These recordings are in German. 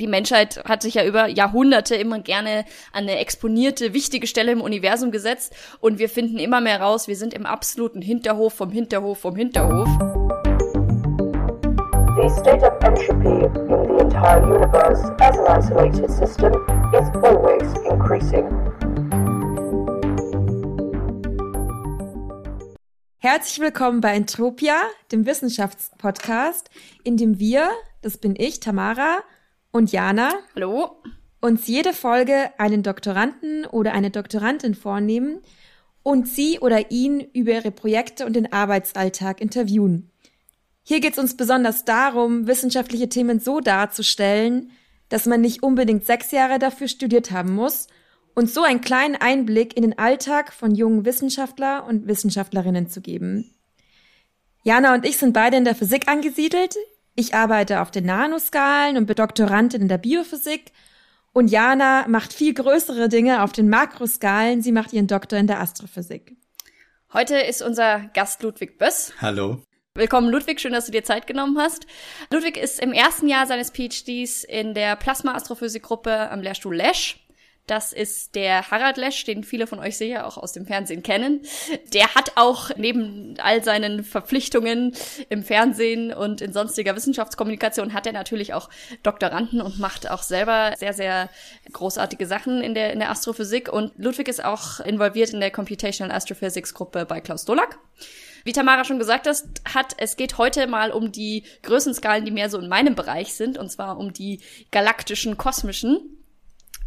Die Menschheit hat sich ja über Jahrhunderte immer gerne an eine exponierte, wichtige Stelle im Universum gesetzt und wir finden immer mehr raus, wir sind im absoluten Hinterhof vom Hinterhof vom Hinterhof. The state of entropy in the entire universe as an isolated system is always increasing. Herzlich willkommen bei Entropia, dem Wissenschaftspodcast, in dem wir, das bin ich, Tamara, und Jana. Hallo. Uns jede Folge einen Doktoranden oder eine Doktorandin vornehmen und sie oder ihn über ihre Projekte und den Arbeitsalltag interviewen. Hier geht es uns besonders darum, wissenschaftliche Themen so darzustellen, dass man nicht unbedingt sechs Jahre dafür studiert haben muss und so einen kleinen Einblick in den Alltag von jungen Wissenschaftler und Wissenschaftlerinnen zu geben. Jana und ich sind beide in der Physik angesiedelt. Ich arbeite auf den Nanoskalen und bin Doktorandin in der Biophysik. Und Jana macht viel größere Dinge auf den Makroskalen. Sie macht ihren Doktor in der Astrophysik. Heute ist unser Gast Ludwig Böss. Hallo. Willkommen, Ludwig. Schön, dass du dir Zeit genommen hast. Ludwig ist im ersten Jahr seines PhDs in der Plasma-Astrophysik-Gruppe am Lehrstuhl Lesch. Das ist der Harald Lesch, den viele von euch sicher auch aus dem Fernsehen kennen. Der hat auch neben all seinen Verpflichtungen im Fernsehen und in sonstiger Wissenschaftskommunikation hat er natürlich auch Doktoranden und macht auch selber sehr, sehr großartige Sachen in der, in der Astrophysik. Und Ludwig ist auch involviert in der Computational Astrophysics Gruppe bei Klaus Dolak. Wie Tamara schon gesagt hat, es geht heute mal um die Größenskalen, die mehr so in meinem Bereich sind, und zwar um die galaktischen, kosmischen.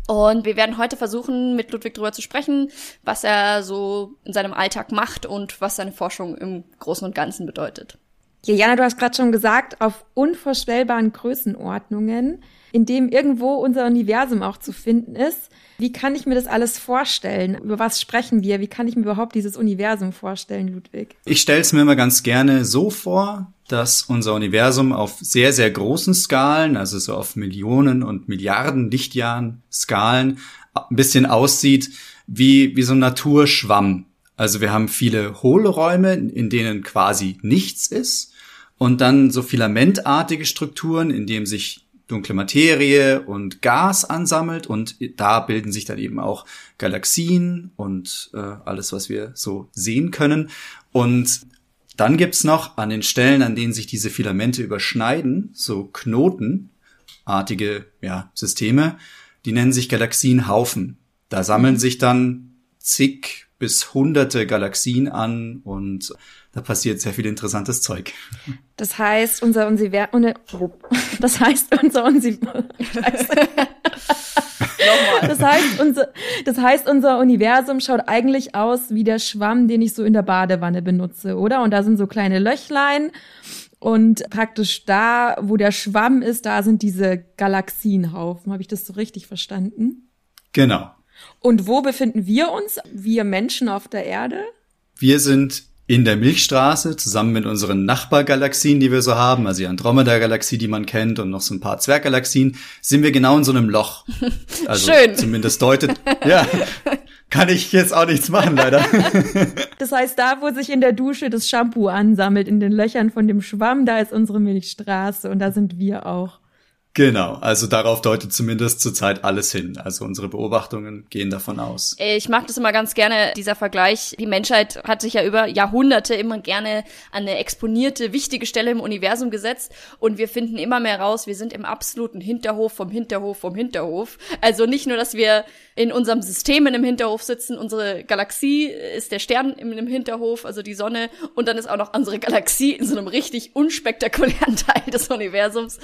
Und wir werden heute versuchen, mit Ludwig darüber zu sprechen, was er so in seinem Alltag macht und was seine Forschung im Großen und Ganzen bedeutet. Ja, Jana, du hast gerade schon gesagt, auf unvorstellbaren Größenordnungen, in dem irgendwo unser Universum auch zu finden ist. Wie kann ich mir das alles vorstellen? Über was sprechen wir? Wie kann ich mir überhaupt dieses Universum vorstellen, Ludwig? Ich stelle es mir immer ganz gerne so vor, dass unser Universum auf sehr, sehr großen Skalen, also so auf Millionen und Milliarden Lichtjahren Skalen, ein bisschen aussieht wie, wie so ein Naturschwamm. Also wir haben viele Hohlräume, in denen quasi nichts ist und dann so filamentartige Strukturen, in denen sich dunkle Materie und Gas ansammelt und da bilden sich dann eben auch Galaxien und äh, alles, was wir so sehen können. Und dann gibt's noch an den Stellen, an denen sich diese Filamente überschneiden, so knotenartige ja, Systeme, die nennen sich Galaxienhaufen. Da sammeln sich dann zig bis hunderte Galaxien an und da passiert sehr viel interessantes Zeug. Das heißt, unser Universum, das heißt, unser Universum, das heißt, unser, das heißt, unser Universum schaut eigentlich aus wie der Schwamm, den ich so in der Badewanne benutze, oder? Und da sind so kleine Löchlein und praktisch da, wo der Schwamm ist, da sind diese Galaxienhaufen. Habe ich das so richtig verstanden? Genau. Und wo befinden wir uns, wir Menschen auf der Erde? Wir sind in der Milchstraße zusammen mit unseren Nachbargalaxien, die wir so haben, also die Andromeda-Galaxie, die man kennt, und noch so ein paar Zwerggalaxien, sind wir genau in so einem Loch. Also Schön. Zumindest deutet. Ja. Kann ich jetzt auch nichts machen, leider. Das heißt, da, wo sich in der Dusche das Shampoo ansammelt, in den Löchern von dem Schwamm, da ist unsere Milchstraße und da sind wir auch. Genau, also darauf deutet zumindest zurzeit alles hin. Also unsere Beobachtungen gehen davon aus. Ich mag das immer ganz gerne, dieser Vergleich. Die Menschheit hat sich ja über Jahrhunderte immer gerne an eine exponierte, wichtige Stelle im Universum gesetzt und wir finden immer mehr raus, wir sind im absoluten Hinterhof vom Hinterhof vom Hinterhof. Also nicht nur, dass wir in unserem System in einem Hinterhof sitzen, unsere Galaxie ist der Stern im Hinterhof, also die Sonne und dann ist auch noch unsere Galaxie in so einem richtig unspektakulären Teil des Universums.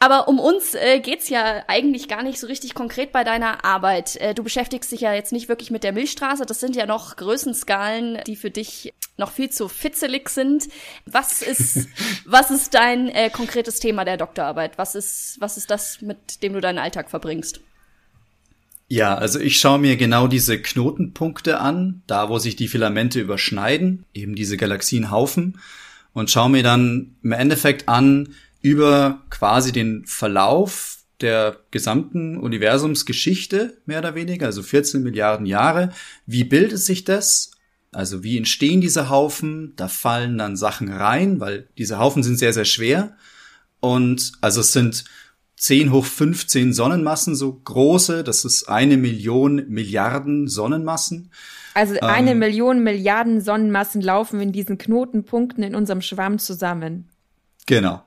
Aber um uns äh, geht's ja eigentlich gar nicht so richtig konkret bei deiner Arbeit. Äh, du beschäftigst dich ja jetzt nicht wirklich mit der Milchstraße. Das sind ja noch Größenskalen, die für dich noch viel zu fitzelig sind. Was ist, was ist dein äh, konkretes Thema der Doktorarbeit? Was ist, was ist das, mit dem du deinen Alltag verbringst? Ja, also ich schaue mir genau diese Knotenpunkte an, da wo sich die Filamente überschneiden, eben diese Galaxienhaufen, und schaue mir dann im Endeffekt an, über quasi den Verlauf der gesamten Universumsgeschichte, mehr oder weniger, also 14 Milliarden Jahre. Wie bildet sich das? Also wie entstehen diese Haufen? Da fallen dann Sachen rein, weil diese Haufen sind sehr, sehr schwer. Und also es sind 10 hoch 15 Sonnenmassen, so große. Das ist eine Million Milliarden Sonnenmassen. Also eine ähm, Million Milliarden Sonnenmassen laufen in diesen Knotenpunkten in unserem Schwamm zusammen. Genau.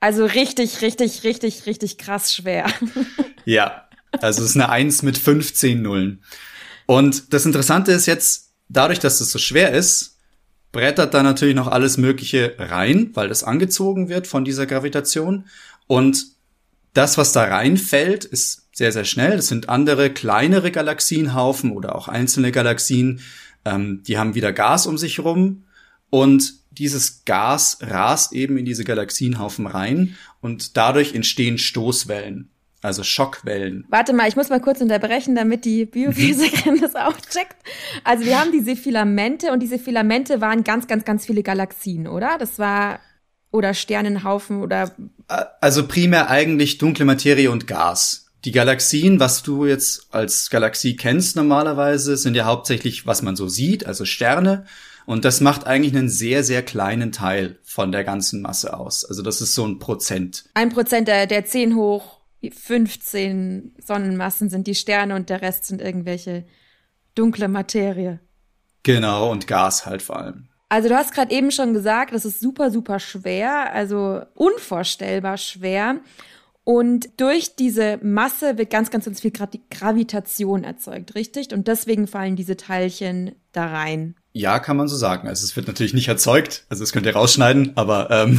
Also richtig, richtig, richtig, richtig krass schwer. ja, also es ist eine 1 mit 15 Nullen. Und das Interessante ist jetzt, dadurch, dass es so schwer ist, brettert da natürlich noch alles Mögliche rein, weil das angezogen wird von dieser Gravitation. Und das, was da reinfällt, ist sehr, sehr schnell. Das sind andere kleinere Galaxienhaufen oder auch einzelne Galaxien. Ähm, die haben wieder Gas um sich rum. Und dieses Gas rast eben in diese Galaxienhaufen rein und dadurch entstehen Stoßwellen, also Schockwellen. Warte mal, ich muss mal kurz unterbrechen, damit die Biophysikerin das auch checkt. Also wir haben diese Filamente und diese Filamente waren ganz, ganz, ganz viele Galaxien, oder? Das war oder Sternenhaufen oder also primär eigentlich dunkle Materie und Gas. Die Galaxien, was du jetzt als Galaxie kennst normalerweise, sind ja hauptsächlich, was man so sieht, also Sterne. Und das macht eigentlich einen sehr, sehr kleinen Teil von der ganzen Masse aus. Also das ist so ein Prozent. Ein Prozent der, der 10 hoch 15 Sonnenmassen sind die Sterne und der Rest sind irgendwelche dunkle Materie. Genau, und Gas halt vor allem. Also du hast gerade eben schon gesagt, das ist super, super schwer, also unvorstellbar schwer. Und durch diese Masse wird ganz, ganz, ganz viel Gravitation erzeugt, richtig? Und deswegen fallen diese Teilchen da rein. Ja, kann man so sagen. Also es wird natürlich nicht erzeugt, also das könnt ihr rausschneiden, aber ähm,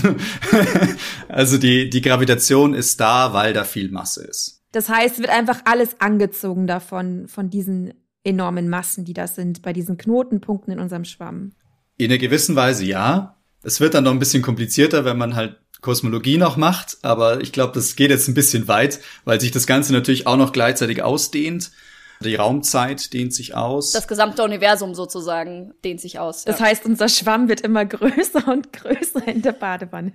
also die, die Gravitation ist da, weil da viel Masse ist. Das heißt, wird einfach alles angezogen davon, von diesen enormen Massen, die das sind, bei diesen Knotenpunkten in unserem Schwamm. In einer gewissen Weise ja. Es wird dann noch ein bisschen komplizierter, wenn man halt Kosmologie noch macht, aber ich glaube, das geht jetzt ein bisschen weit, weil sich das Ganze natürlich auch noch gleichzeitig ausdehnt. Die Raumzeit dehnt sich aus. Das gesamte Universum sozusagen dehnt sich aus. Ja. Das heißt, unser Schwamm wird immer größer und größer in der Badewanne.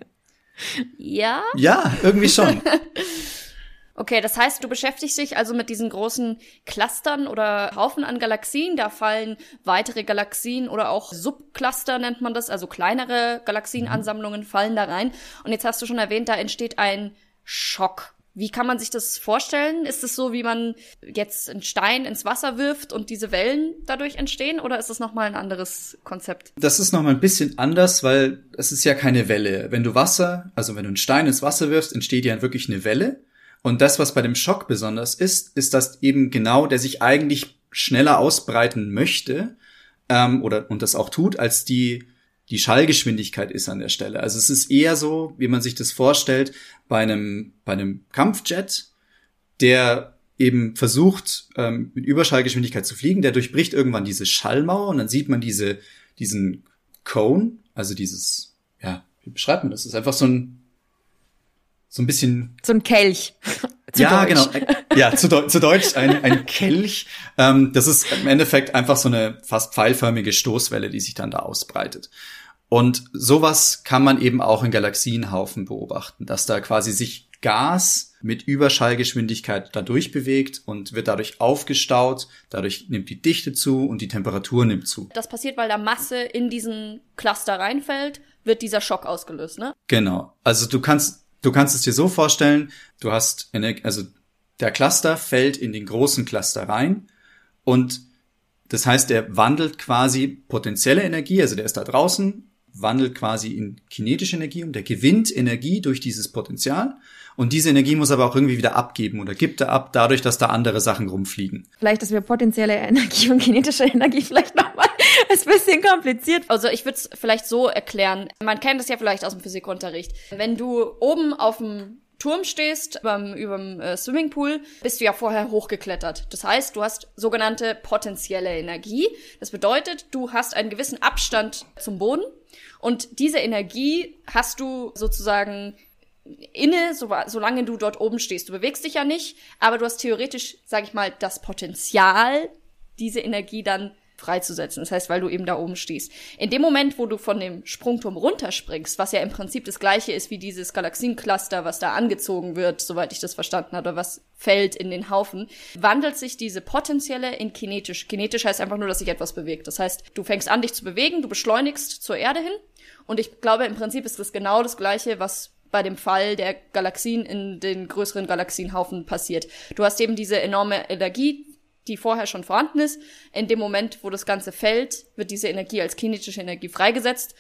Ja? Ja, irgendwie schon. Okay, das heißt, du beschäftigst dich also mit diesen großen Clustern oder Haufen an Galaxien. Da fallen weitere Galaxien oder auch Subcluster nennt man das, also kleinere Galaxienansammlungen fallen da rein. Und jetzt hast du schon erwähnt, da entsteht ein Schock. Wie kann man sich das vorstellen? Ist es so, wie man jetzt einen Stein ins Wasser wirft und diese Wellen dadurch entstehen? Oder ist das nochmal ein anderes Konzept? Das ist nochmal ein bisschen anders, weil es ist ja keine Welle. Wenn du Wasser, also wenn du einen Stein ins Wasser wirfst, entsteht ja wirklich eine Welle. Und das, was bei dem Schock besonders ist, ist, dass eben genau der sich eigentlich schneller ausbreiten möchte ähm, oder und das auch tut, als die die Schallgeschwindigkeit ist an der Stelle. Also es ist eher so, wie man sich das vorstellt, bei einem, bei einem Kampfjet, der eben versucht, ähm, mit Überschallgeschwindigkeit zu fliegen, der durchbricht irgendwann diese Schallmauer und dann sieht man diese, diesen Cone, also dieses, ja, wie beschreibt man das? Das ist einfach so ein, so ein bisschen. So ein Kelch. Ja, Deutsch. genau. Ja, zu, Deu zu Deutsch ein, ein Kelch. Ähm, das ist im Endeffekt einfach so eine fast pfeilförmige Stoßwelle, die sich dann da ausbreitet. Und sowas kann man eben auch in Galaxienhaufen beobachten, dass da quasi sich Gas mit Überschallgeschwindigkeit dadurch bewegt und wird dadurch aufgestaut. Dadurch nimmt die Dichte zu und die Temperatur nimmt zu. Das passiert, weil da Masse in diesen Cluster reinfällt, wird dieser Schock ausgelöst, ne? Genau. Also du kannst, du kannst es dir so vorstellen, du hast, eine, also der Cluster fällt in den großen Cluster rein und das heißt, der wandelt quasi potenzielle Energie, also der ist da draußen, wandelt quasi in kinetische Energie um, der gewinnt Energie durch dieses Potenzial und diese Energie muss aber auch irgendwie wieder abgeben oder gibt er ab, dadurch, dass da andere Sachen rumfliegen. Vielleicht, dass wir potenzielle Energie und kinetische Energie vielleicht nochmal ist ein bisschen kompliziert. Also ich würde es vielleicht so erklären. Man kennt es ja vielleicht aus dem Physikunterricht. Wenn du oben auf dem Turm stehst, überm, überm äh, Swimmingpool, bist du ja vorher hochgeklettert. Das heißt, du hast sogenannte potenzielle Energie. Das bedeutet, du hast einen gewissen Abstand zum Boden und diese Energie hast du sozusagen inne, so, solange du dort oben stehst. Du bewegst dich ja nicht, aber du hast theoretisch, sag ich mal, das Potenzial, diese Energie dann freizusetzen. Das heißt, weil du eben da oben stehst. In dem Moment, wo du von dem Sprungturm runterspringst, was ja im Prinzip das gleiche ist wie dieses Galaxiencluster, was da angezogen wird, soweit ich das verstanden habe, was fällt in den Haufen, wandelt sich diese potenzielle in kinetisch. Kinetisch heißt einfach nur, dass sich etwas bewegt. Das heißt, du fängst an, dich zu bewegen, du beschleunigst zur Erde hin. Und ich glaube, im Prinzip ist das genau das gleiche, was bei dem Fall der Galaxien in den größeren Galaxienhaufen passiert. Du hast eben diese enorme Energie, die vorher schon vorhanden ist. In dem Moment, wo das Ganze fällt, wird diese Energie als kinetische Energie freigesetzt.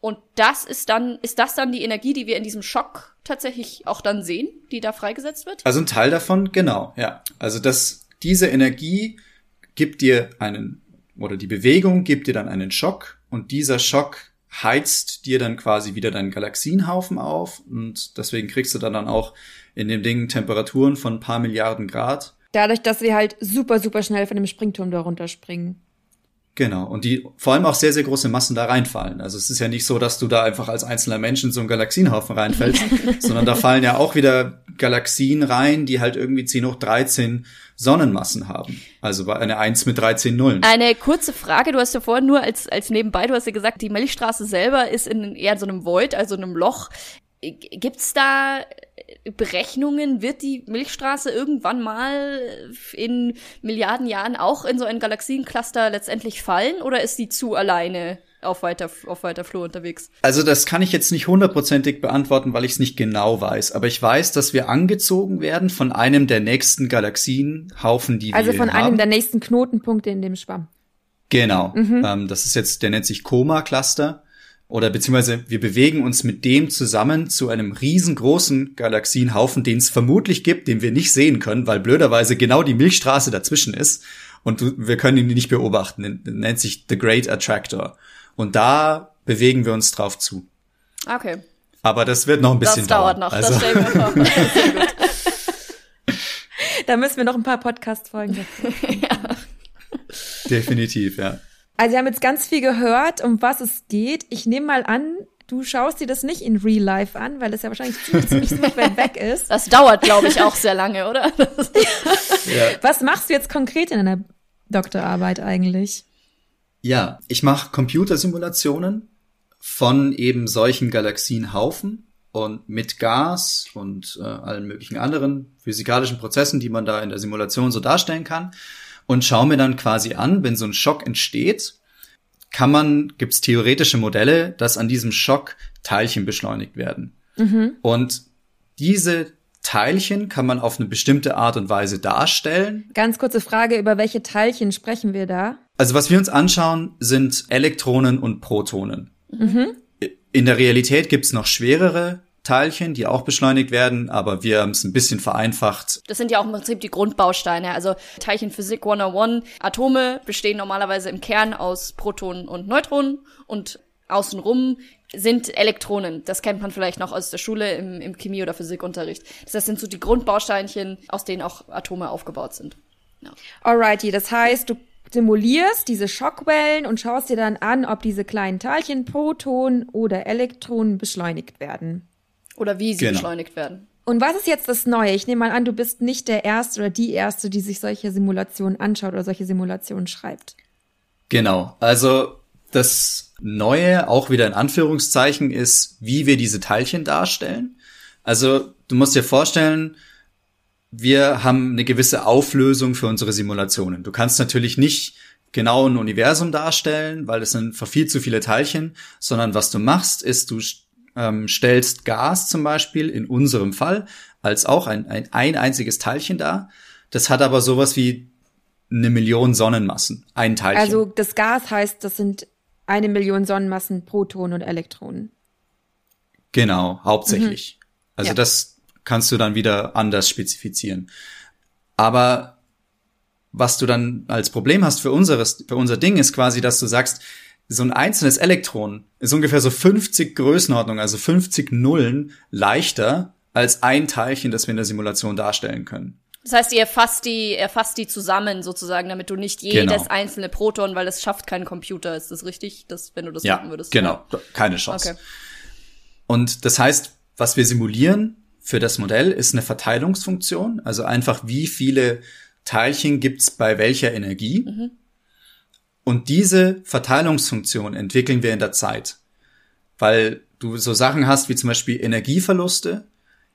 Und das ist dann, ist das dann die Energie, die wir in diesem Schock tatsächlich auch dann sehen, die da freigesetzt wird? Also ein Teil davon, genau, ja. Also das, diese Energie gibt dir einen, oder die Bewegung gibt dir dann einen Schock und dieser Schock heizt dir dann quasi wieder deinen Galaxienhaufen auf und deswegen kriegst du dann, dann auch in dem Ding Temperaturen von ein paar Milliarden Grad. Dadurch, dass wir halt super, super schnell von dem Springturm da runterspringen. Genau. Und die vor allem auch sehr, sehr große Massen da reinfallen. Also es ist ja nicht so, dass du da einfach als einzelner Mensch in so einen Galaxienhaufen reinfällst, sondern da fallen ja auch wieder Galaxien rein, die halt irgendwie 10 hoch 13 Sonnenmassen haben. Also eine 1 mit 13 Nullen. Eine kurze Frage, du hast ja vorhin nur als, als nebenbei, du hast ja gesagt, die Milchstraße selber ist in eher so einem Void, also einem Loch. Gibt's da Berechnungen, wird die Milchstraße irgendwann mal in Milliarden Jahren auch in so ein Galaxiencluster letztendlich fallen oder ist die zu alleine auf weiter, auf weiter Flur unterwegs? Also das kann ich jetzt nicht hundertprozentig beantworten, weil ich es nicht genau weiß. Aber ich weiß, dass wir angezogen werden von einem der nächsten Galaxienhaufen, die also wir von haben. einem der nächsten Knotenpunkte in dem Schwamm. Genau. Mhm. Ähm, das ist jetzt, der nennt sich Koma-Cluster. Oder beziehungsweise wir bewegen uns mit dem zusammen zu einem riesengroßen Galaxienhaufen, den es vermutlich gibt, den wir nicht sehen können, weil blöderweise genau die Milchstraße dazwischen ist. Und wir können ihn nicht beobachten. Der nennt sich The Great Attractor. Und da bewegen wir uns drauf zu. Okay. Aber das wird noch ein bisschen das dauert dauern. noch. Also, Das stellen wir vor. Sehr gut. Da müssen wir noch ein paar Podcast-Folgen dazu. definitiv, ja. Also wir haben jetzt ganz viel gehört, um was es geht. Ich nehme mal an, du schaust dir das nicht in Real Life an, weil das ja wahrscheinlich ziemlich, ziemlich, ziemlich weit weg ist. Das dauert, glaube ich, auch sehr lange, oder? ja. Was machst du jetzt konkret in deiner Doktorarbeit eigentlich? Ja, ich mache Computersimulationen von eben solchen Galaxienhaufen und mit Gas und äh, allen möglichen anderen physikalischen Prozessen, die man da in der Simulation so darstellen kann und schaue mir dann quasi an, wenn so ein Schock entsteht, kann man, gibt es theoretische Modelle, dass an diesem Schock Teilchen beschleunigt werden. Mhm. Und diese Teilchen kann man auf eine bestimmte Art und Weise darstellen. Ganz kurze Frage, über welche Teilchen sprechen wir da? Also was wir uns anschauen, sind Elektronen und Protonen. Mhm. In der Realität gibt's noch schwerere Teilchen, die auch beschleunigt werden, aber wir haben es ein bisschen vereinfacht. Das sind ja auch im Prinzip die Grundbausteine. Also Teilchenphysik 101. Atome bestehen normalerweise im Kern aus Protonen und Neutronen und außenrum sind Elektronen. Das kennt man vielleicht noch aus der Schule im, im Chemie- oder Physikunterricht. Das sind so die Grundbausteinchen, aus denen auch Atome aufgebaut sind. Ja. Alrighty, das heißt, du simulierst diese Schockwellen und schaust dir dann an, ob diese kleinen Teilchen, Protonen oder Elektronen beschleunigt werden. Oder wie sie Genau. beschleunigt werden. Und was ist jetzt das Neue? Ich nehme mal an, du bist nicht der Erste oder die Erste, die sich solche Simulationen anschaut oder solche Simulationen schreibt. Genau. Also das Neue, auch wieder in Anführungszeichen, ist, wie wir diese Teilchen darstellen. Also du musst dir vorstellen, wir haben eine gewisse Auflösung für unsere Simulationen. Du kannst natürlich nicht genau ein Universum darstellen, weil es sind viel zu viele Teilchen, sondern was du machst, ist, du ähm, stellst Gas zum Beispiel in unserem Fall als auch ein, ein, ein einziges Teilchen dar. Das hat aber sowas wie eine Million Sonnenmassen, ein Teilchen. Also das Gas heißt, das sind eine Million Sonnenmassen Protonen und Elektronen. Genau, hauptsächlich. Also Ja. das kannst du dann wieder anders spezifizieren. Aber was du dann als Problem hast für unseres, für unser Ding ist quasi, dass du sagst, so ein einzelnes Elektron ist ungefähr so 50 Größenordnung, also 50 Nullen leichter als ein Teilchen, das wir in der Simulation darstellen können. Das heißt, ihr erfasst die, erfasst die zusammen sozusagen, damit du nicht jedes Genau. einzelne Proton, weil das schafft kein Computer. Ist das richtig, dass, wenn du das Ja, machen würdest? genau, keine Chance. Okay. Und das heißt, was wir simulieren für das Modell ist eine Verteilungsfunktion, also einfach wie viele Teilchen gibt's bei welcher Energie. Und diese Verteilungsfunktion entwickeln wir in der Zeit, weil du so Sachen hast wie zum Beispiel Energieverluste,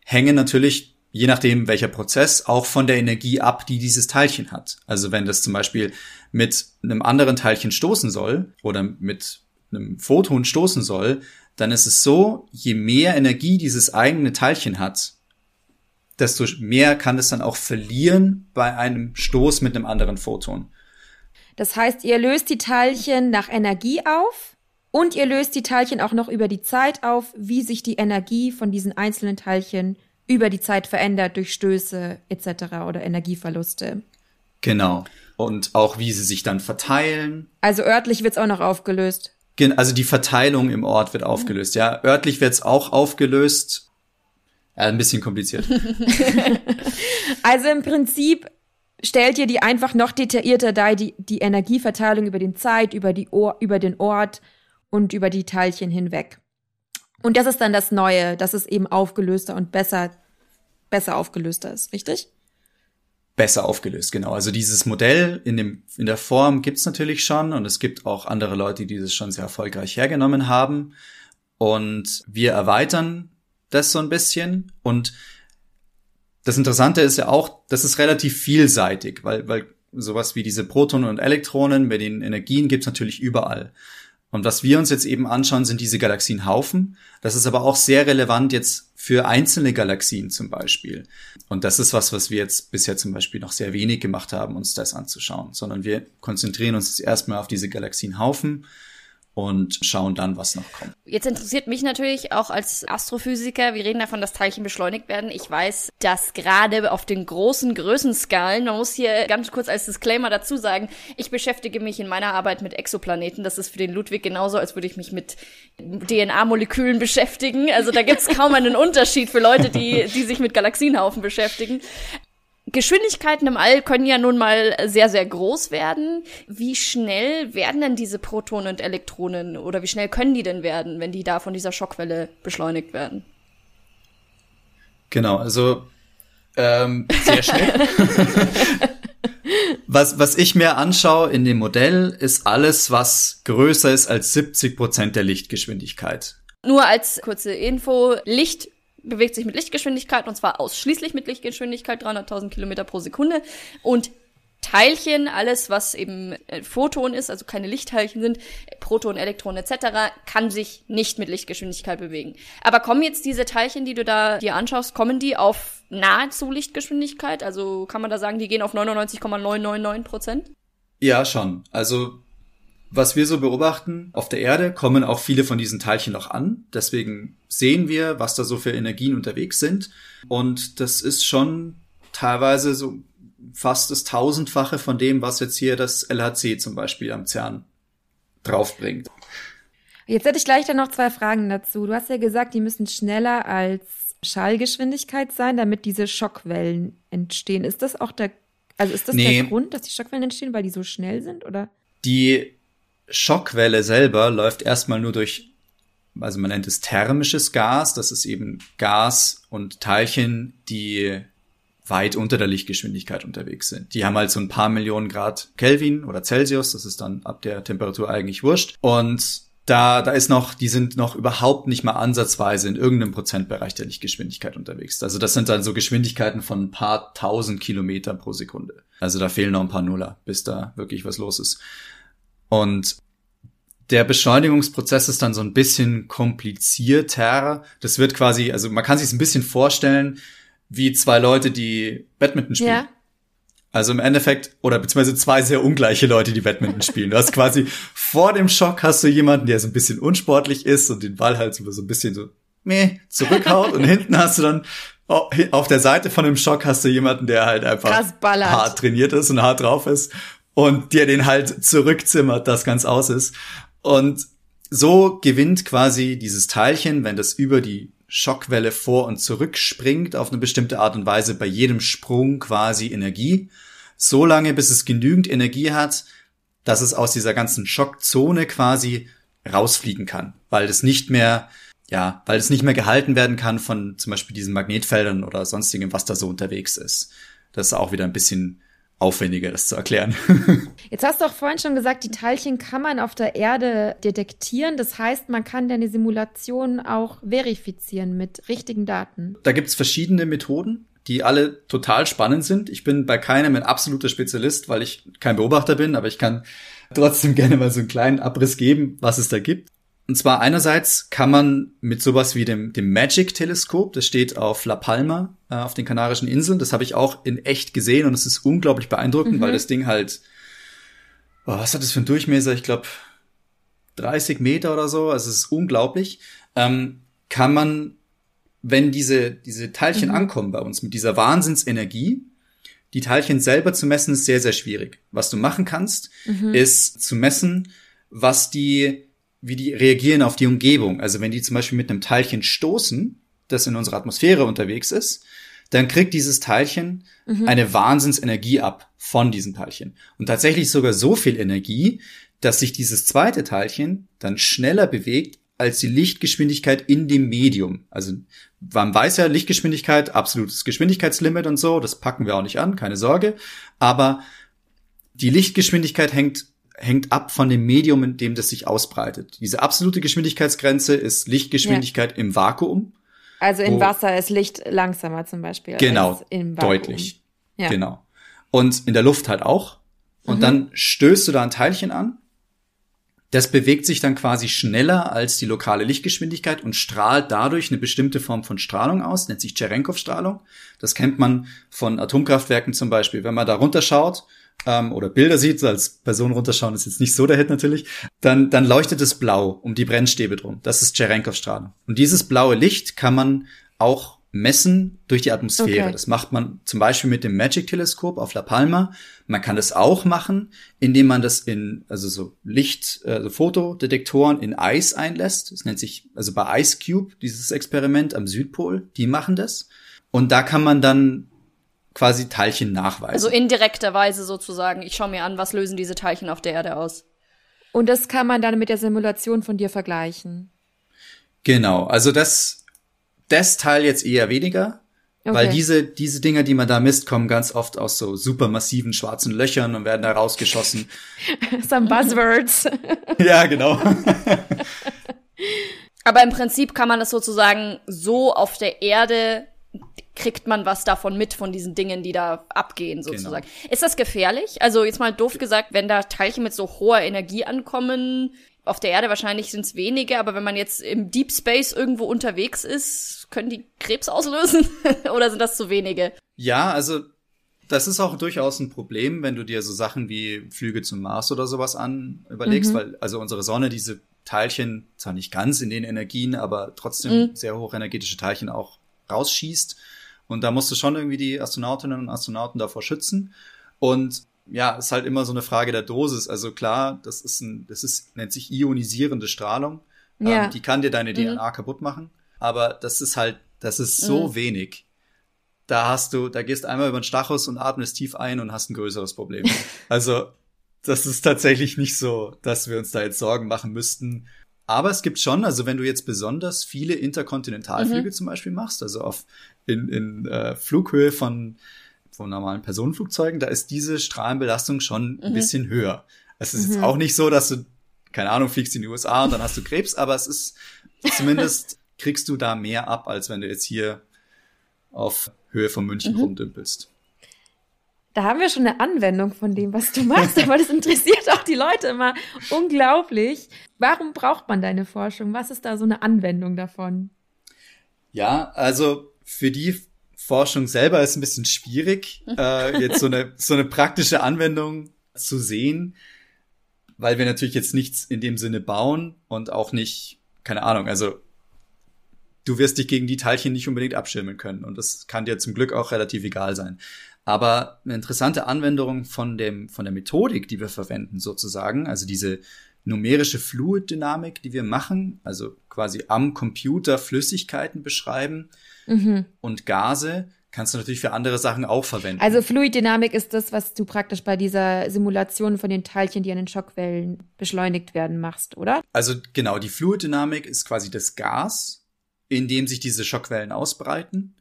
hängen natürlich je nachdem welcher Prozess auch von der Energie ab, die dieses Teilchen hat. Also wenn das zum Beispiel mit einem anderen Teilchen stoßen soll oder mit einem Photon stoßen soll, dann ist es so, je mehr Energie dieses eigene Teilchen hat, desto mehr kann es dann auch verlieren bei einem Stoß mit einem anderen Photon. Das heißt, ihr löst die Teilchen nach Energie auf und ihr löst die Teilchen auch noch über die Zeit auf, wie sich die Energie von diesen einzelnen Teilchen über die Zeit verändert durch Stöße etc. oder Energieverluste. Genau. Und auch wie sie sich dann verteilen. Also örtlich wird's auch noch aufgelöst. Also die Verteilung im Ort wird aufgelöst. Ja, örtlich wird's auch aufgelöst. Ja, ein bisschen kompliziert. also im Prinzip stellt ihr die einfach noch detaillierter dar, die, die Energieverteilung über den Zeit, über, die Or über den Ort und über die Teilchen hinweg. Und das ist dann das Neue, dass es eben aufgelöster und besser, besser aufgelöster ist, richtig? Besser aufgelöst, genau. Also dieses Modell in, dem, in der Form gibt's natürlich schon und es gibt auch andere Leute, die das schon sehr erfolgreich hergenommen haben. Und wir erweitern das so ein bisschen. Und das Interessante ist ja auch, das ist relativ vielseitig, weil, weil sowas wie diese Protonen und Elektronen bei den Energien gibt's natürlich überall. Und was wir uns jetzt eben anschauen, sind diese Galaxienhaufen. Das ist aber auch sehr relevant jetzt für einzelne Galaxien zum Beispiel. Und das ist was, was wir jetzt bisher zum Beispiel noch sehr wenig gemacht haben, uns das anzuschauen, sondern wir konzentrieren uns jetzt erstmal auf diese Galaxienhaufen und schauen dann, was noch kommt. Jetzt interessiert mich natürlich auch als Astrophysiker, wir reden davon, dass Teilchen beschleunigt werden. Ich weiß, dass gerade auf den großen Größenskalen, man muss hier ganz kurz als Disclaimer dazu sagen, ich beschäftige mich in meiner Arbeit mit Exoplaneten. Das ist für den Ludwig genauso, als würde ich mich mit DNA-Molekülen beschäftigen. Also da gibt's kaum einen Unterschied für Leute, die, die sich mit Galaxienhaufen beschäftigen. Geschwindigkeiten im All können ja nun mal sehr, sehr groß werden. Wie schnell werden denn diese Protonen und Elektronen oder wie schnell können die denn werden, wenn die da von dieser Schockwelle beschleunigt werden? Genau, also ähm, sehr schnell. was, was ich mir anschaue in dem Modell, ist alles, was größer ist als 70 Prozent der Lichtgeschwindigkeit. Nur als kurze Info, Licht bewegt sich mit Lichtgeschwindigkeit und zwar ausschließlich mit Lichtgeschwindigkeit, 300.000 Kilometer pro Sekunde. Und Teilchen, alles was eben äh, Photon ist, also keine Lichtteilchen sind, Protonen, Elektronen etc., kann sich nicht mit Lichtgeschwindigkeit bewegen. Aber kommen jetzt diese Teilchen, die du da dir anschaust, kommen die auf nahezu Lichtgeschwindigkeit? Also kann man da sagen, die gehen auf 99,999 Prozent? Ja, schon. Also was wir so beobachten, auf der Erde kommen auch viele von diesen Teilchen noch an. Deswegen sehen wir, was da so für Energien unterwegs sind. Und das ist schon teilweise so fast das Tausendfache von dem, was jetzt hier das LHC zum Beispiel am CERN draufbringt. Jetzt hätte ich gleich dann noch zwei Fragen dazu. Du hast ja gesagt, die müssen schneller als Schallgeschwindigkeit sein, damit diese Schockwellen entstehen. Ist das auch der, also ist das nee. der Grund, dass die Schockwellen entstehen, weil die so schnell sind, oder? Die Schockwelle selber läuft erstmal nur durch, also man nennt es thermisches Gas. Das ist eben Gas und Teilchen, die weit unter der Lichtgeschwindigkeit unterwegs sind. Die haben halt so ein paar Millionen Grad Kelvin oder Celsius. Das ist dann ab der Temperatur eigentlich wurscht. Und da, da ist noch, die sind noch überhaupt nicht mal ansatzweise in irgendeinem Prozentbereich der Lichtgeschwindigkeit unterwegs. Also das sind dann so Geschwindigkeiten von ein paar tausend Kilometer pro Sekunde. Also da fehlen noch ein paar Nuller, bis da wirklich was los ist. Und der Beschleunigungsprozess ist dann so ein bisschen komplizierter. Das wird quasi, also man kann sich es ein bisschen vorstellen, wie zwei Leute, die Badminton spielen. Ja. Also im Endeffekt, oder beziehungsweise zwei sehr ungleiche Leute, die Badminton spielen. Du hast quasi vor dem Schock hast du jemanden, der so ein bisschen unsportlich ist und den Ball halt so ein bisschen so meh, zurückhaut und hinten hast du dann auf der Seite von dem Schock hast du jemanden, der halt einfach hart trainiert ist und hart drauf ist und dir den halt zurückzimmert, das ganz aus ist. Und so gewinnt quasi dieses Teilchen, wenn das über die Schockwelle vor und zurück springt, auf eine bestimmte Art und Weise bei jedem Sprung quasi Energie. So lange, bis es genügend Energie hat, dass es aus dieser ganzen Schockzone quasi rausfliegen kann, weil es nicht mehr, ja, weil es nicht mehr gehalten werden kann von zum Beispiel diesen Magnetfeldern oder sonstigem, was da so unterwegs ist. Das ist auch wieder ein bisschen aufwendiger, das zu erklären. Jetzt hast du auch vorhin schon gesagt, die Teilchen kann man auf der Erde detektieren. Das heißt, man kann deine Simulation auch verifizieren mit richtigen Daten. Da gibt's verschiedene Methoden, die alle total spannend sind. Ich bin bei keinem ein absoluter Spezialist, weil ich kein Beobachter bin, aber ich kann trotzdem gerne mal so einen kleinen Abriss geben, was es da gibt. Und zwar einerseits kann man mit sowas wie dem, dem Magic-Teleskop, das steht auf La Palma, äh, auf den Kanarischen Inseln, das habe ich auch in echt gesehen und es ist unglaublich beeindruckend, mhm. weil das Ding halt, oh, was hat das für einen Durchmesser? Ich glaube 30 Meter oder so, also es ist unglaublich. Ähm, kann man, wenn diese, diese Teilchen mhm. ankommen bei uns mit dieser Wahnsinnsenergie, die Teilchen selber zu messen, ist sehr, sehr schwierig. Was du machen kannst, mhm. ist zu messen, was die wie die reagieren auf die Umgebung. Also wenn die zum Beispiel mit einem Teilchen stoßen, das in unserer Atmosphäre unterwegs ist, dann kriegt dieses Teilchen mhm. eine Wahnsinnsenergie ab von diesem Teilchen. Und tatsächlich sogar so viel Energie, dass sich dieses zweite Teilchen dann schneller bewegt als die Lichtgeschwindigkeit in dem Medium. Also man weiß ja, Lichtgeschwindigkeit, absolutes Geschwindigkeitslimit und so, das packen wir auch nicht an, keine Sorge. Aber die Lichtgeschwindigkeit hängt hängt ab von dem Medium, in dem das sich ausbreitet. Diese absolute Geschwindigkeitsgrenze ist Lichtgeschwindigkeit ja. im Vakuum. Also in Wasser ist Licht langsamer zum Beispiel. Genau, deutlich. Ja. Genau. Und in der Luft halt auch. Und mhm. dann stößt du da ein Teilchen an. Das bewegt sich dann quasi schneller als die lokale Lichtgeschwindigkeit und strahlt dadurch eine bestimmte Form von Strahlung aus, nennt sich Cherenkov-Strahlung. Das kennt man von Atomkraftwerken zum Beispiel. Wenn man da runterschaut ähm, oder Bilder sieht, als Person runterschauen ist jetzt nicht so der Hit natürlich, dann, dann leuchtet es blau um die Brennstäbe drum. Das ist Cherenkov-Strahlung. Und dieses blaue Licht kann man auch messen durch die Atmosphäre. Okay. Das macht man zum Beispiel mit dem Magic-Teleskop auf La Palma. Man kann das auch machen, indem man das in, also so Licht, also Fotodetektoren in Eis einlässt. Das nennt sich, also bei Ice Cube, dieses Experiment am Südpol, die machen das. Und da kann man dann quasi Teilchen nachweisen. Also indirekterweise sozusagen. Ich schaue mir an, was lösen diese Teilchen auf der Erde aus. Und das kann man dann mit der Simulation von dir vergleichen. Genau, also das, das Teil jetzt eher weniger, okay. weil diese, diese Dinger, die man da misst, kommen ganz oft aus so supermassiven schwarzen Löchern und werden da rausgeschossen. Some Buzzwords. ja, genau. Aber im Prinzip kann man das sozusagen so auf der Erde kriegt man was davon mit, von diesen Dingen, die da abgehen, genau. sozusagen. Genau. Ist das gefährlich? Also jetzt mal doof gesagt, wenn da Teilchen mit so hoher Energie ankommen, auf der Erde wahrscheinlich sind es wenige, aber wenn man jetzt im Deep Space irgendwo unterwegs ist, können die Krebs auslösen? Oder sind das zu wenige? Ja, also das ist auch durchaus ein Problem, wenn du dir so Sachen wie Flüge zum Mars oder sowas an überlegst, mhm. weil also unsere Sonne diese Teilchen, zwar nicht ganz in den Energien, aber trotzdem mhm. sehr hochenergetische Teilchen auch rausschießt. Und da musst du schon irgendwie die Astronautinnen und Astronauten davor schützen. Und ja, ist halt immer so eine Frage der Dosis. Also klar, das ist ein, das ist, nennt sich ionisierende Strahlung. Ja. Ähm, die kann dir deine mhm. DNA kaputt machen. Aber das ist halt, das ist so mhm. wenig. Da hast du, da gehst einmal über den Stachus und atmest tief ein und hast ein größeres Problem. also, das ist tatsächlich nicht so, dass wir uns da jetzt Sorgen machen müssten. Aber es gibt schon, also wenn du jetzt besonders viele Interkontinentalflüge mhm. zum Beispiel machst, also auf in, in äh, Flughöhe von, von normalen Personenflugzeugen, da ist diese Strahlenbelastung schon ein mhm. bisschen höher. Es ist mhm. jetzt auch nicht so, dass du, keine Ahnung, fliegst in die USA und dann hast du Krebs, aber es ist zumindest kriegst du da mehr ab, als wenn du jetzt hier auf Höhe von München mhm. rumdümpelst. Da haben wir schon eine Anwendung von dem, was du machst, aber das interessiert auch die Leute immer unglaublich. Warum braucht man deine Forschung? Was ist da so eine Anwendung davon? Ja, also für die Forschung selber ist ein bisschen schwierig, äh, jetzt so eine, so eine praktische Anwendung zu sehen, weil wir natürlich jetzt nichts in dem Sinne bauen und auch nicht, keine Ahnung, also du wirst dich gegen die Teilchen nicht unbedingt abschirmen können und das kann dir zum Glück auch relativ egal sein. Aber eine interessante Anwendung von dem, von der Methodik, die wir verwenden sozusagen, also diese numerische Fluiddynamik, die wir machen, also quasi am Computer Flüssigkeiten beschreiben, mhm. und Gase kannst du natürlich für andere Sachen auch verwenden. Also Fluiddynamik ist das, was du praktisch bei dieser Simulation von den Teilchen, die an den Schockwellen beschleunigt werden, machst, oder? Also genau, die Fluiddynamik ist quasi das Gas, in dem sich diese Schockwellen ausbreiten.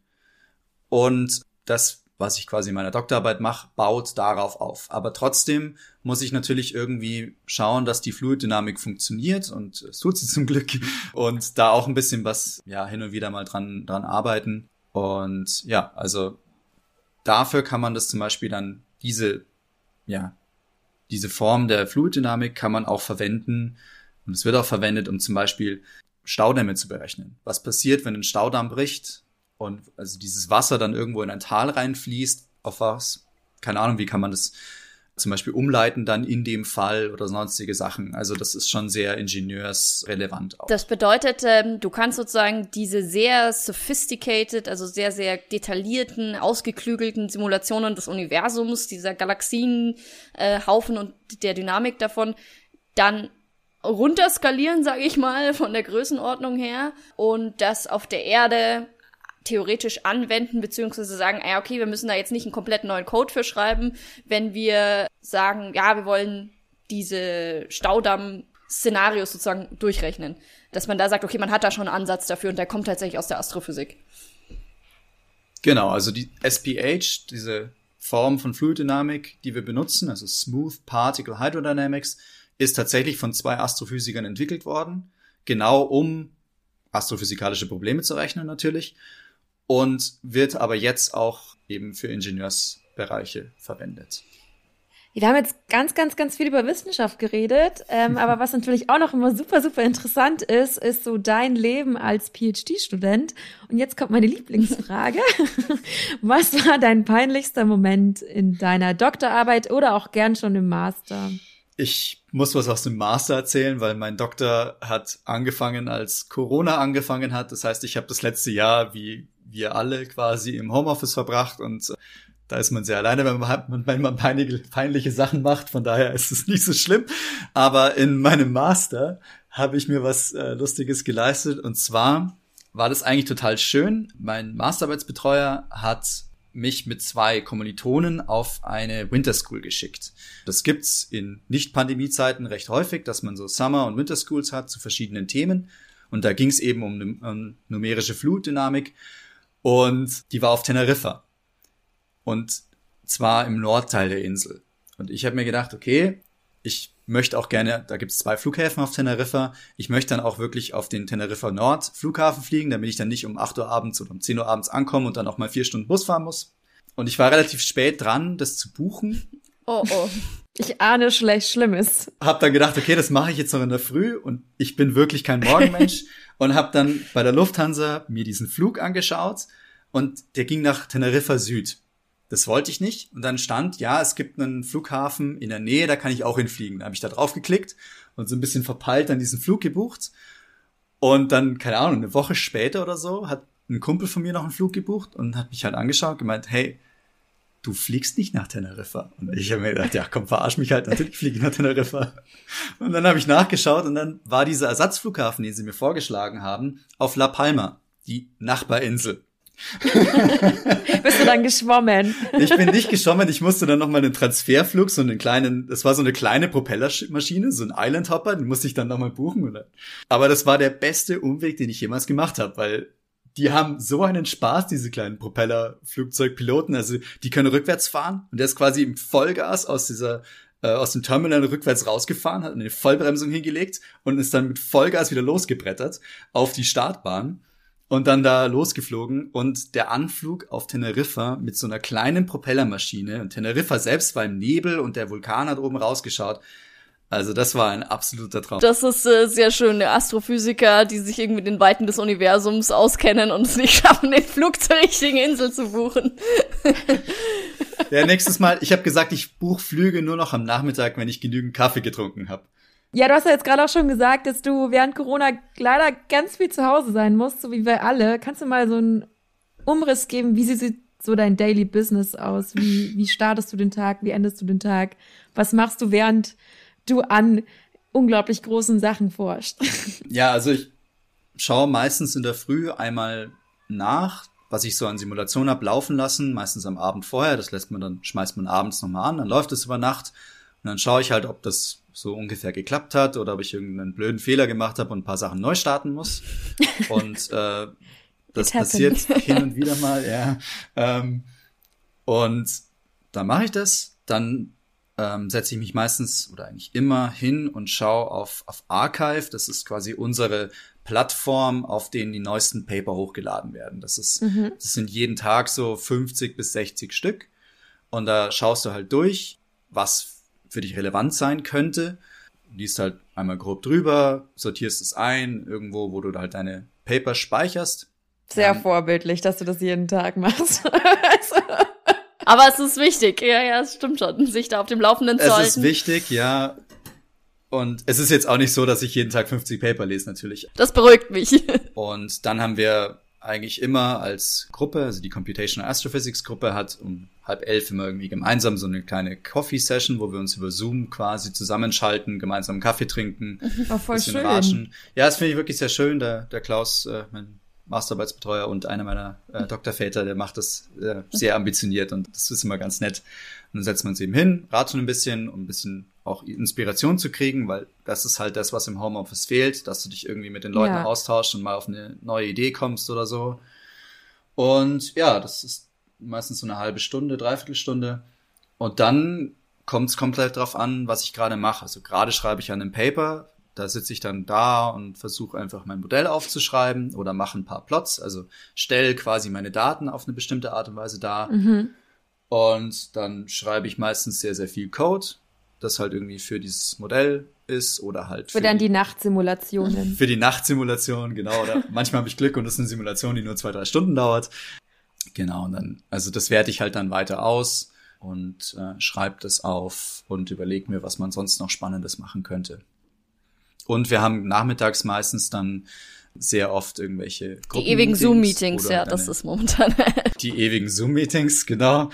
Und das, was ich quasi in meiner Doktorarbeit mache, baut darauf auf. Aber trotzdem muss ich natürlich irgendwie schauen, dass die Fluiddynamik funktioniert und es tut sie zum Glück und da auch ein bisschen was ja hin und wieder mal dran dran arbeiten und ja also dafür kann man das zum Beispiel dann diese ja diese Form der Fluiddynamik kann man auch verwenden Und es wird auch verwendet, um zum Beispiel Staudämme zu berechnen. Was passiert, wenn ein Staudamm bricht und also dieses Wasser dann irgendwo in ein Tal reinfließt? Auf was? Keine Ahnung, wie kann man das zum Beispiel umleiten dann in dem Fall oder sonstige Sachen. Also das ist schon sehr ingenieursrelevant auch. Das bedeutet, ähm, du kannst sozusagen diese sehr sophisticated, also sehr, sehr detaillierten, ausgeklügelten Simulationen des Universums, dieser Galaxienhaufen äh, und der Dynamik davon, dann runterskalieren, sage ich mal, von der Größenordnung her und das auf der Erde theoretisch anwenden, beziehungsweise sagen, ah, okay, wir müssen da jetzt nicht einen komplett neuen Code für schreiben, wenn wir sagen, ja, wir wollen diese Staudamm-Szenarios sozusagen durchrechnen. Dass man da sagt, okay, man hat da schon einen Ansatz dafür und der kommt tatsächlich aus der Astrophysik. Genau, also die SPH, diese Form von Fluiddynamik, die wir benutzen, also Smooth Particle Hydrodynamics, ist tatsächlich von zwei Astrophysikern entwickelt worden, genau um astrophysikalische Probleme zu rechnen natürlich und wird aber jetzt auch eben für Ingenieursbereiche verwendet. Wir haben jetzt ganz, ganz, ganz viel über Wissenschaft geredet, ähm, aber was natürlich auch noch immer super, super interessant ist, ist so dein Leben als PhD-Student. Und jetzt kommt meine Lieblingsfrage. was war dein peinlichster Moment in deiner Doktorarbeit oder auch gern schon im Master? Ich muss was aus dem Master erzählen, weil mein Doktor hat angefangen, als Corona angefangen hat. Das heißt, ich habe das letzte Jahr, wie wir alle, quasi im Homeoffice verbracht und äh, da ist man sehr alleine, wenn man, wenn man peinliche, peinliche Sachen macht. Von daher ist es nicht so schlimm. Aber in meinem Master habe ich mir was äh, Lustiges geleistet. Und zwar war das eigentlich total schön. Mein Masterarbeitsbetreuer hat mich mit zwei Kommilitonen auf eine Winter School geschickt. Das gibt's in Nicht-Pandemie-Zeiten recht häufig, dass man so Summer- und Winter Schools hat zu verschiedenen Themen. Und da ging's eben um, um numerische Flutdynamik. Und die war auf Teneriffa. Und zwar im Nordteil der Insel. Und ich habe mir gedacht, okay, ich möchte auch gerne, da gibt es zwei Flughäfen auf Teneriffa, ich möchte dann auch wirklich auf den Teneriffa Nord Flughafen fliegen, damit ich dann nicht um 8 Uhr abends oder um 10 Uhr abends ankomme und dann auch mal vier Stunden Bus fahren muss. Und ich war relativ spät dran, das zu buchen. Oh oh. Ich ahne schlecht Schlimmes. Hab dann gedacht, okay, das mache ich jetzt noch in der Früh und ich bin wirklich kein Morgenmensch und hab dann bei der Lufthansa mir diesen Flug angeschaut und der ging nach Teneriffa Süd. Das wollte ich nicht. Und dann stand, ja, es gibt einen Flughafen in der Nähe, da kann ich auch hinfliegen. Da habe ich da drauf geklickt und so ein bisschen verpeilt dann diesen Flug gebucht. Und dann, keine Ahnung, eine Woche später oder so, hat ein Kumpel von mir noch einen Flug gebucht und hat mich halt angeschaut, gemeint, hey, du fliegst nicht nach Teneriffa. Und ich habe mir gedacht, ja, komm, verarsch mich halt, natürlich fliege ich nach Teneriffa. Und dann habe ich nachgeschaut und dann war dieser Ersatzflughafen, den sie mir vorgeschlagen haben, auf La Palma, die Nachbarinsel. Bist du dann geschwommen? Ich bin nicht geschwommen, ich musste dann nochmal einen Transferflug, so einen kleinen, das war so eine kleine Propellermaschine, so ein Island Hopper, den musste ich dann nochmal buchen. Oder? Aber das war der beste Umweg, den ich jemals gemacht habe, weil die haben so einen Spaß, diese kleinen Propellerflugzeugpiloten. Also die können rückwärts fahren und der ist quasi im Vollgas aus dieser äh, aus dem Terminal rückwärts rausgefahren, hat eine Vollbremsung hingelegt und ist dann mit Vollgas wieder losgebrettert auf die Startbahn und dann da losgeflogen und der Anflug auf Teneriffa mit so einer kleinen Propellermaschine und Teneriffa selbst war im Nebel und der Vulkan hat oben rausgeschaut. Also das war ein absoluter Traum. Das ist äh, sehr schön. Astrophysiker, die sich irgendwie den Weiten des Universums auskennen und es nicht schaffen, den Flug zur richtigen Insel zu buchen. ja, nächstes Mal, ich habe gesagt, ich buche Flüge nur noch am Nachmittag, wenn ich genügend Kaffee getrunken habe. Ja, du hast ja jetzt gerade auch schon gesagt, dass du während Corona leider ganz viel zu Hause sein musst, so wie wir alle. Kannst du mal so einen Umriss geben, wie sieht so dein Daily Business aus? Wie, wie startest du den Tag? Wie endest du den Tag? Was machst du, während du an unglaublich großen Sachen forschst? Ja, also ich schaue meistens in der Früh einmal nach, was ich so an Simulationen habe laufen lassen, meistens am Abend vorher. Das lässt man dann, schmeißt man abends nochmal an, dann läuft es über Nacht. Und dann schaue ich halt, ob das so ungefähr geklappt hat oder ob ich irgendeinen blöden Fehler gemacht habe und ein paar Sachen neu starten muss. Und äh, das passiert hin und wieder mal, ja. Ähm, und dann mache ich das, dann ähm, setze ich mich meistens oder eigentlich immer hin und schaue auf, auf Archive. Das ist quasi unsere Plattform, auf denen die neuesten Paper hochgeladen werden. Das ist, mhm. das sind jeden Tag so 50 bis 60 Stück. Und da schaust du halt durch, was für dich relevant sein könnte. liest halt einmal grob drüber, sortierst es ein, irgendwo, wo du halt deine Paper speicherst. Sehr um, vorbildlich, dass du das jeden Tag machst. Aber es ist wichtig, ja, ja, es stimmt schon, sich da auf dem Laufenden zu es halten. Es ist wichtig, ja. Und es ist jetzt auch nicht so, dass ich jeden Tag 50 Paper lese, natürlich. Das beruhigt mich. Und dann haben wir eigentlich immer als Gruppe, also die Computational Astrophysics Gruppe hat um halb elf immer irgendwie gemeinsam so eine kleine Coffee Session, wo wir uns über Zoom quasi zusammenschalten, gemeinsam Kaffee trinken, War voll bisschen schön. ratschen. Ja, das finde ich wirklich sehr schön. Der, der Klaus, äh, mein Masterarbeitsbetreuer und einer meiner äh, Doktorväter, der macht das äh, sehr ambitioniert und das ist immer ganz nett. Und dann setzt man sich eben hin, ratet ein bisschen, um ein bisschen auch Inspiration zu kriegen, weil das ist halt das, was im Homeoffice fehlt, dass du dich irgendwie mit den Leuten ja. austauschst und mal auf eine neue Idee kommst oder so. Und ja, das ist meistens so eine halbe Stunde, dreiviertel Stunde. Und dann kommt es komplett drauf an, was ich gerade mache. Also gerade schreibe ich an einem Paper, da sitze ich dann da und versuche einfach mein Modell aufzuschreiben oder mache ein paar Plots, also stelle quasi meine Daten auf eine bestimmte Art und Weise dar. Mhm. Und dann schreibe ich meistens sehr, sehr viel Code, das halt irgendwie für dieses Modell ist oder halt für, für dann die, Nachtsimulationen. Für die Nachtsimulation, genau. Oder manchmal habe ich Glück und das ist eine Simulation, die nur zwei, drei Stunden dauert. Genau, und dann, also das werte ich halt dann weiter aus und äh, schreibe das auf und überlege mir, was man sonst noch Spannendes machen könnte. Und wir haben nachmittags meistens dann sehr oft irgendwelche Gruppen Die ewigen Zoom-Meetings, ja, das ist momentan. die ewigen Zoom-Meetings, genau,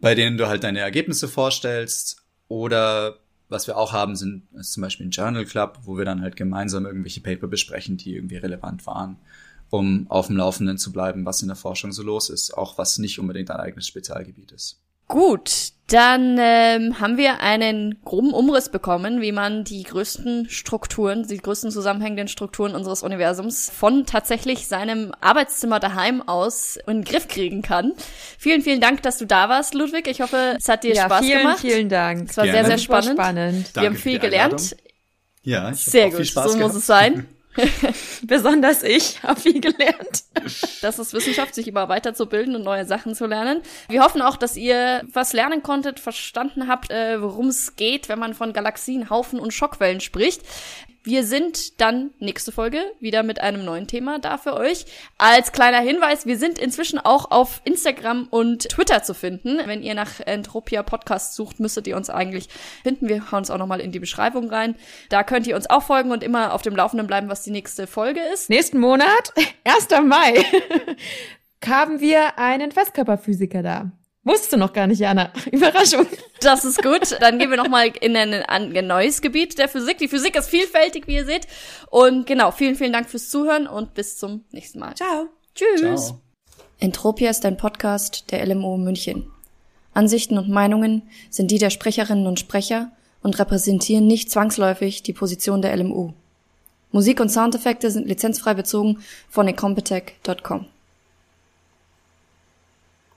bei denen du halt deine Ergebnisse vorstellst. Oder was wir auch haben, sind zum Beispiel ein Journal Club, wo wir dann halt gemeinsam irgendwelche Paper besprechen, die irgendwie relevant waren, um auf dem Laufenden zu bleiben, was in der Forschung so los ist, auch was nicht unbedingt ein eigenes Spezialgebiet ist. Gut, dann ähm, haben wir einen groben Umriss bekommen, wie man die größten Strukturen, die größten zusammenhängenden Strukturen unseres Universums von tatsächlich seinem Arbeitszimmer daheim aus in den Griff kriegen kann. Vielen, vielen Dank, dass du da warst, Ludwig. Ich hoffe, es hat dir ja, Spaß vielen, gemacht. Vielen Dank. Es war Gerne. sehr, sehr spannend. spannend. wir haben viel gelernt. Ja, ich sehr gut. so gehabt. muss es sein. Besonders ich habe viel gelernt. Das ist Wissenschaft, sich immer weiterzubilden und neue Sachen zu lernen. Wir hoffen auch, dass ihr was lernen konntet, verstanden habt, äh, worum es geht, wenn man von Galaxien, Haufen und Schockwellen spricht. Wir sind dann nächste Folge wieder mit einem neuen Thema da für euch. Als kleiner Hinweis, wir sind inzwischen auch auf Instagram und Twitter zu finden. Wenn ihr nach Entropia Podcast sucht, müsstet ihr uns eigentlich finden. Wir hauen es auch nochmal in die Beschreibung rein. Da könnt ihr uns auch folgen und immer auf dem Laufenden bleiben, was die nächste Folge ist. Nächsten Monat, 1. Mai, haben wir einen Festkörperphysiker da. Wusstest du noch gar nicht, Jana. Überraschung. Das ist gut. Dann gehen wir nochmal in ein, ein neues Gebiet der Physik. Die Physik ist vielfältig, wie ihr seht. Und genau, vielen, vielen Dank fürs Zuhören und bis zum nächsten Mal. Ciao. Tschüss. Ciao. Entropia ist ein Podcast der LMO München. Ansichten und Meinungen sind die der Sprecherinnen und Sprecher und repräsentieren nicht zwangsläufig die Position der LMU. Musik und Soundeffekte sind lizenzfrei bezogen von ecompetech.com.